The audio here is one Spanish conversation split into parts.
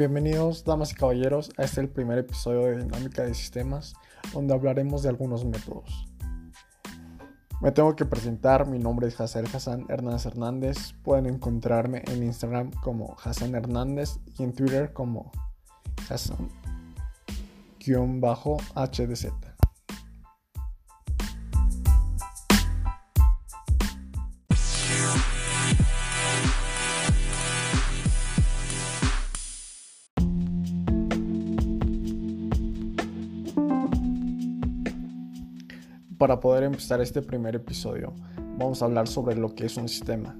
Bienvenidos, damas y caballeros, a este el primer episodio de Dinámica de Sistemas, donde hablaremos de algunos métodos. Me tengo que presentar, mi nombre es Hazel Hassan Hernández Hernández. Pueden encontrarme en Instagram como Hassan Hernández y en Twitter como Hassan-HDZ. Para poder empezar este primer episodio, vamos a hablar sobre lo que es un sistema.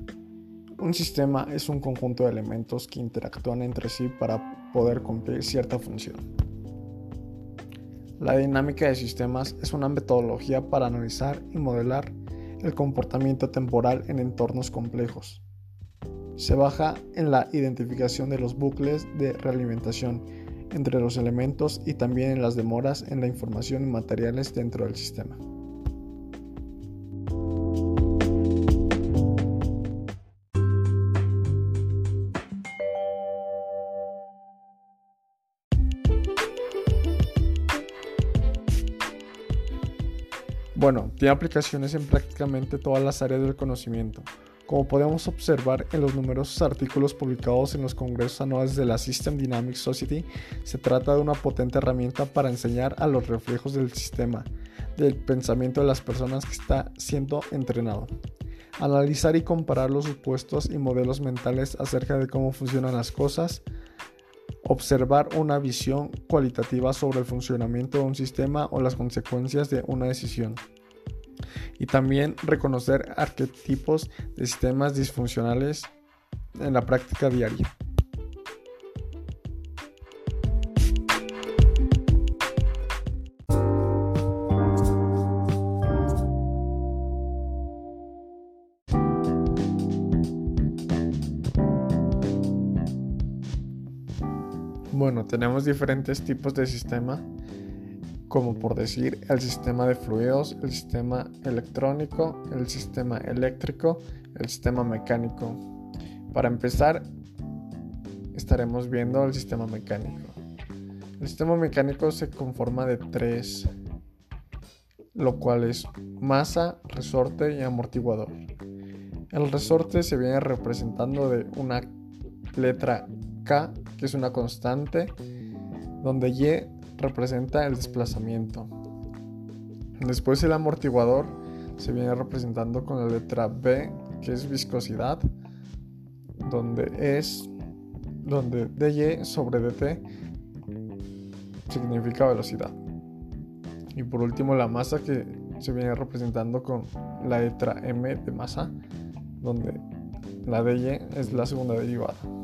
Un sistema es un conjunto de elementos que interactúan entre sí para poder cumplir cierta función. La dinámica de sistemas es una metodología para analizar y modelar el comportamiento temporal en entornos complejos. Se baja en la identificación de los bucles de realimentación entre los elementos y también en las demoras en la información y materiales dentro del sistema. Bueno, tiene aplicaciones en prácticamente todas las áreas del conocimiento. Como podemos observar en los numerosos artículos publicados en los congresos anuales de la System Dynamics Society, se trata de una potente herramienta para enseñar a los reflejos del sistema, del pensamiento de las personas que está siendo entrenado. Analizar y comparar los supuestos y modelos mentales acerca de cómo funcionan las cosas, observar una visión cualitativa sobre el funcionamiento de un sistema o las consecuencias de una decisión. Y también reconocer arquetipos de sistemas disfuncionales en la práctica diaria. Bueno, tenemos diferentes tipos de sistema, como por decir el sistema de fluidos, el sistema electrónico, el sistema eléctrico, el sistema mecánico. Para empezar, estaremos viendo el sistema mecánico. El sistema mecánico se conforma de tres, lo cual es masa, resorte y amortiguador. El resorte se viene representando de una letra K, que es una constante, donde Y representa el desplazamiento. Después el amortiguador se viene representando con la letra B, que es viscosidad, donde es donde dy sobre dt significa velocidad. Y por último la masa que se viene representando con la letra m de masa, donde la dy es la segunda derivada.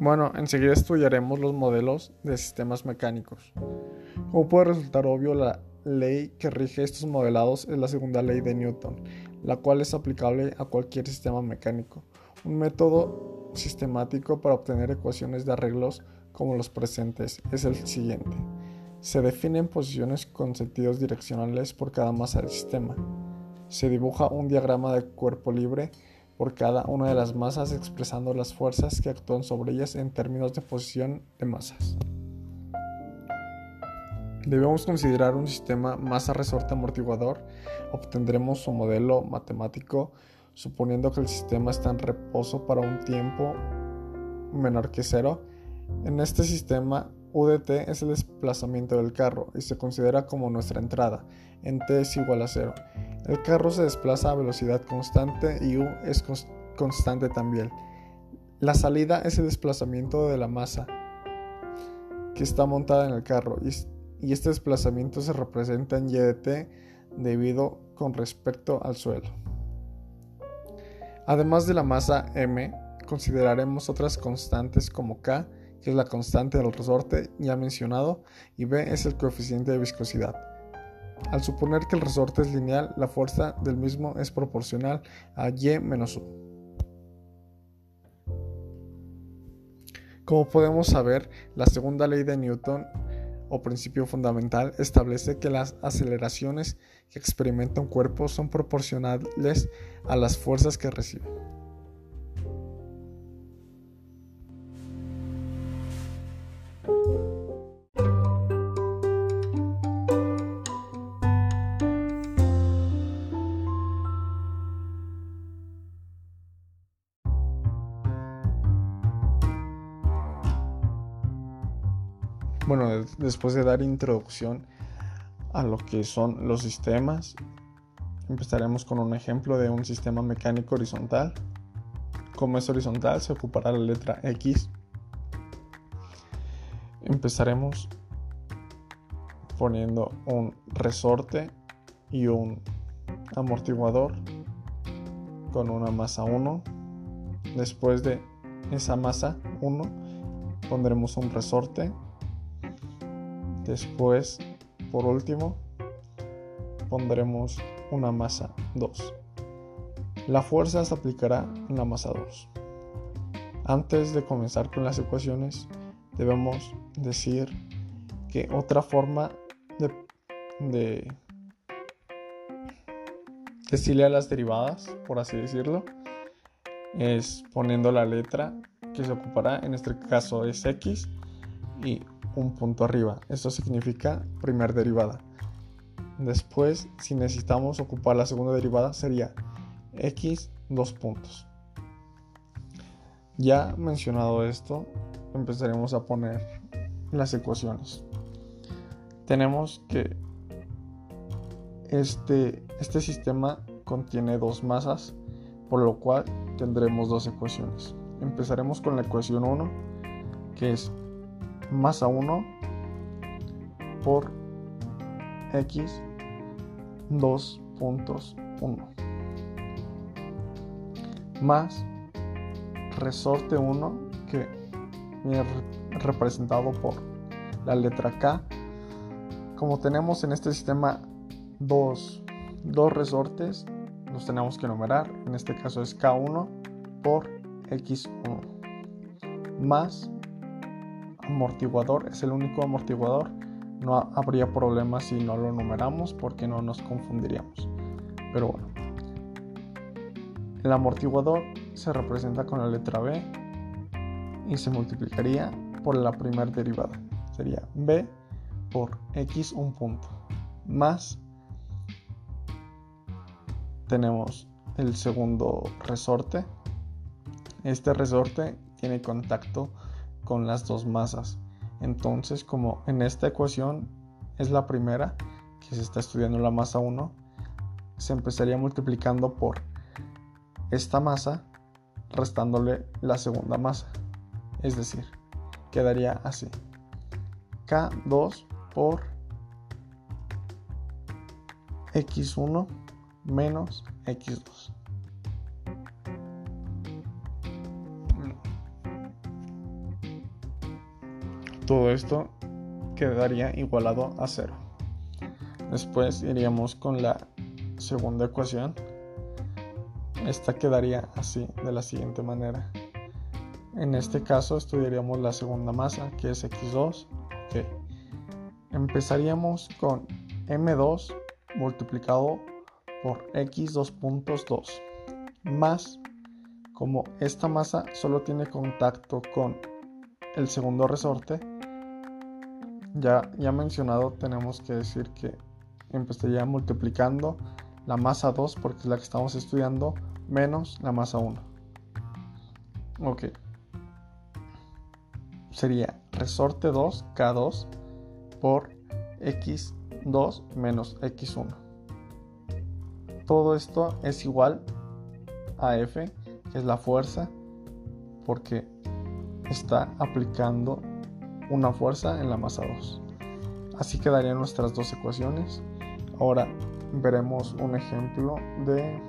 Bueno, enseguida estudiaremos los modelos de sistemas mecánicos. Como puede resultar obvio, la ley que rige estos modelados es la segunda ley de Newton, la cual es aplicable a cualquier sistema mecánico. Un método sistemático para obtener ecuaciones de arreglos como los presentes es el siguiente. Se definen posiciones con sentidos direccionales por cada masa del sistema. Se dibuja un diagrama de cuerpo libre por cada una de las masas expresando las fuerzas que actúan sobre ellas en términos de posición de masas. Debemos considerar un sistema masa-resorte-amortiguador. Obtendremos un modelo matemático suponiendo que el sistema está en reposo para un tiempo menor que cero. En este sistema, UDT es el desplazamiento del carro y se considera como nuestra entrada, en T es igual a cero. El carro se desplaza a velocidad constante y U es constante también. La salida es el desplazamiento de la masa que está montada en el carro y este desplazamiento se representa en YDT debido con respecto al suelo. Además de la masa m, consideraremos otras constantes como k, que es la constante del resorte ya mencionado, y b es el coeficiente de viscosidad. Al suponer que el resorte es lineal, la fuerza del mismo es proporcional a y menos u. Como podemos saber, la segunda ley de Newton o principio fundamental establece que las aceleraciones que experimenta un cuerpo son proporcionales a las fuerzas que recibe. Bueno, después de dar introducción a lo que son los sistemas, empezaremos con un ejemplo de un sistema mecánico horizontal. Como es horizontal, se ocupará la letra X. Empezaremos poniendo un resorte y un amortiguador con una masa 1. Después de esa masa 1 pondremos un resorte Después, por último, pondremos una masa 2. La fuerza se aplicará en la masa 2. Antes de comenzar con las ecuaciones, debemos decir que otra forma de, de las derivadas, por así decirlo, es poniendo la letra que se ocupará, en este caso es x, y un punto arriba. Esto significa primera derivada. Después, si necesitamos ocupar la segunda derivada, sería x dos puntos. Ya mencionado esto, empezaremos a poner las ecuaciones. Tenemos que este, este sistema contiene dos masas, por lo cual tendremos dos ecuaciones. Empezaremos con la ecuación 1, que es masa 1 por x 2.1 más resorte 1 que viene representado por la letra K. Como tenemos en este sistema dos, dos resortes los tenemos que numerar en este caso es K1 por X1 más amortiguador es el único amortiguador. No habría problema si no lo numeramos porque no nos confundiríamos. Pero bueno. El amortiguador se representa con la letra B y se multiplicaría por la primera derivada. Sería B por X un punto. Más tenemos el segundo resorte. Este resorte tiene contacto con las dos masas. Entonces, como en esta ecuación es la primera que se está estudiando la masa 1, se empezaría multiplicando por esta masa restándole la segunda masa. Es decir, quedaría así. K2 por X1 menos X2. Todo esto quedaría igualado a cero. Después iríamos con la segunda ecuación. Esta quedaría así, de la siguiente manera. En este caso estudiaríamos la segunda masa, que es x2. Empezaríamos con m2 multiplicado por x 2.2 más como esta masa solo tiene contacto con el segundo resorte ya, ya mencionado, tenemos que decir que empezaría multiplicando la masa 2, porque es la que estamos estudiando, menos la masa 1. Ok. Sería resorte 2, K2, por X2 menos X1. Todo esto es igual a F, que es la fuerza, porque está aplicando una fuerza en la masa 2. Así quedarían nuestras dos ecuaciones. Ahora veremos un ejemplo de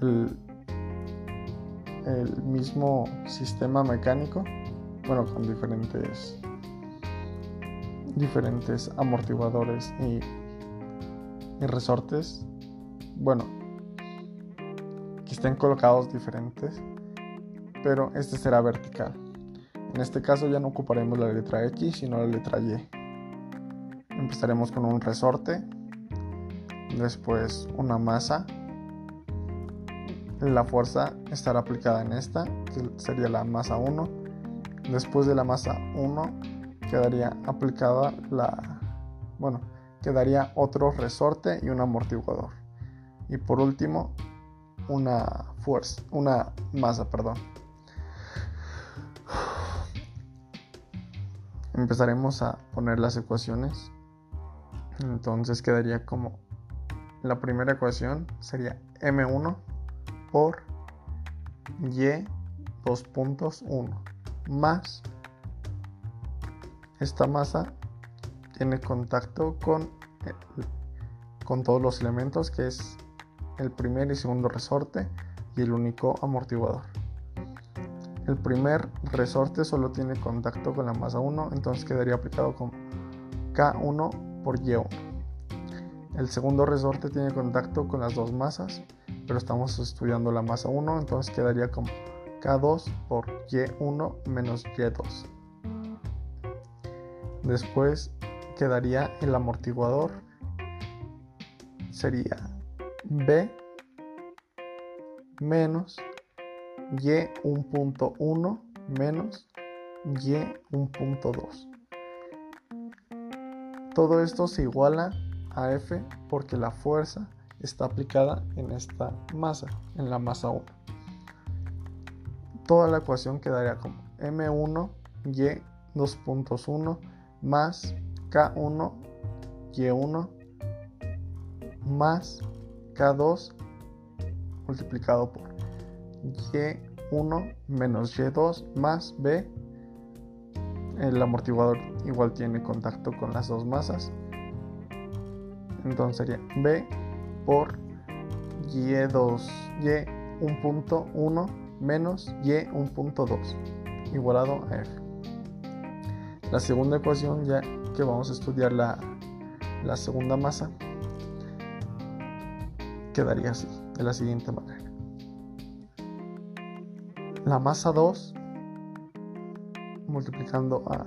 el, mismo sistema mecánico, bueno, con diferentes diferentes amortiguadores y, y resortes, bueno, que estén colocados diferentes, pero este será vertical. En este caso ya no ocuparemos la letra X, sino la letra Y. Empezaremos con un resorte, después una masa. La fuerza estará aplicada en esta, que sería la masa 1. Después de la masa 1 quedaría aplicada la... Bueno, quedaría otro resorte y un amortiguador. Y por último, una fuerza, una masa, perdón. Empezaremos a poner las ecuaciones. Entonces quedaría como la primera ecuación sería m1 por y 2 puntos 1 más esta masa tiene contacto con, con todos los elementos que es el primer y segundo resorte y el único amortiguador. El primer resorte solo tiene contacto con la masa 1, entonces quedaría aplicado con K1 por Y1. El segundo resorte tiene contacto con las dos masas, pero estamos estudiando la masa 1, entonces quedaría como K2 por Y1 menos Y2. Después quedaría el amortiguador, sería B menos Y 1.1 menos Y 1.2. Todo esto se iguala a F porque la fuerza está aplicada en esta masa, en la masa 1. Toda la ecuación quedaría como M1 Y 2.1 más K1 Y1 más K2 multiplicado por Y1 menos Y2 más B. El amortiguador igual tiene contacto con las dos masas. Entonces sería B por Y2, Y 1.1 menos Y 1.2 igualado a F. La segunda ecuación ya que vamos a estudiar la, la segunda masa quedaría así, de la siguiente manera. La masa 2 multiplicando a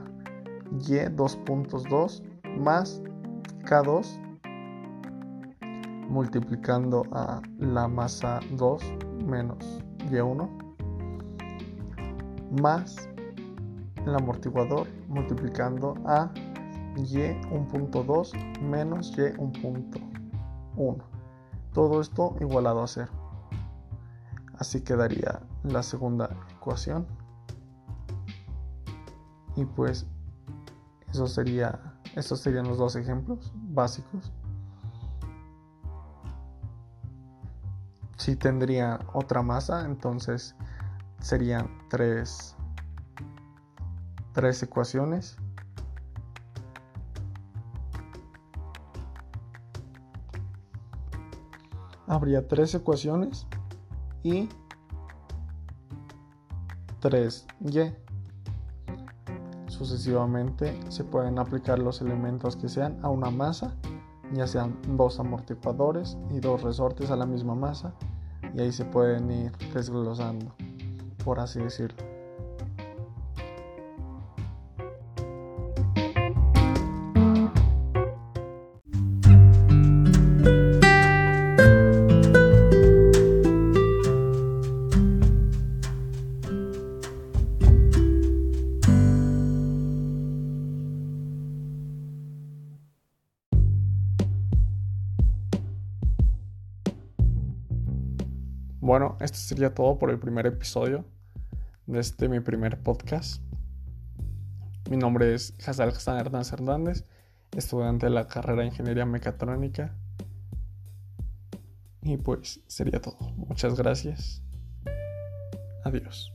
y 2.2 más K2 multiplicando a la masa 2 menos Y1 más el amortiguador multiplicando a Y 1.2 menos Y 1.1 todo esto igualado a 0. Así quedaría la segunda ecuación. Y pues eso sería, estos serían los dos ejemplos básicos. Si tendría otra masa, entonces serían tres, tres ecuaciones habría tres ecuaciones y 3y. Sucesivamente se pueden aplicar los elementos que sean a una masa, ya sean dos amortiguadores y dos resortes a la misma masa, y ahí se pueden ir desglosando, por así decirlo. Sería todo por el primer episodio de este mi primer podcast. Mi nombre es Hazal Hassan Hernández Hernández, estudiante de la carrera de Ingeniería Mecatrónica. Y pues sería todo. Muchas gracias. Adiós.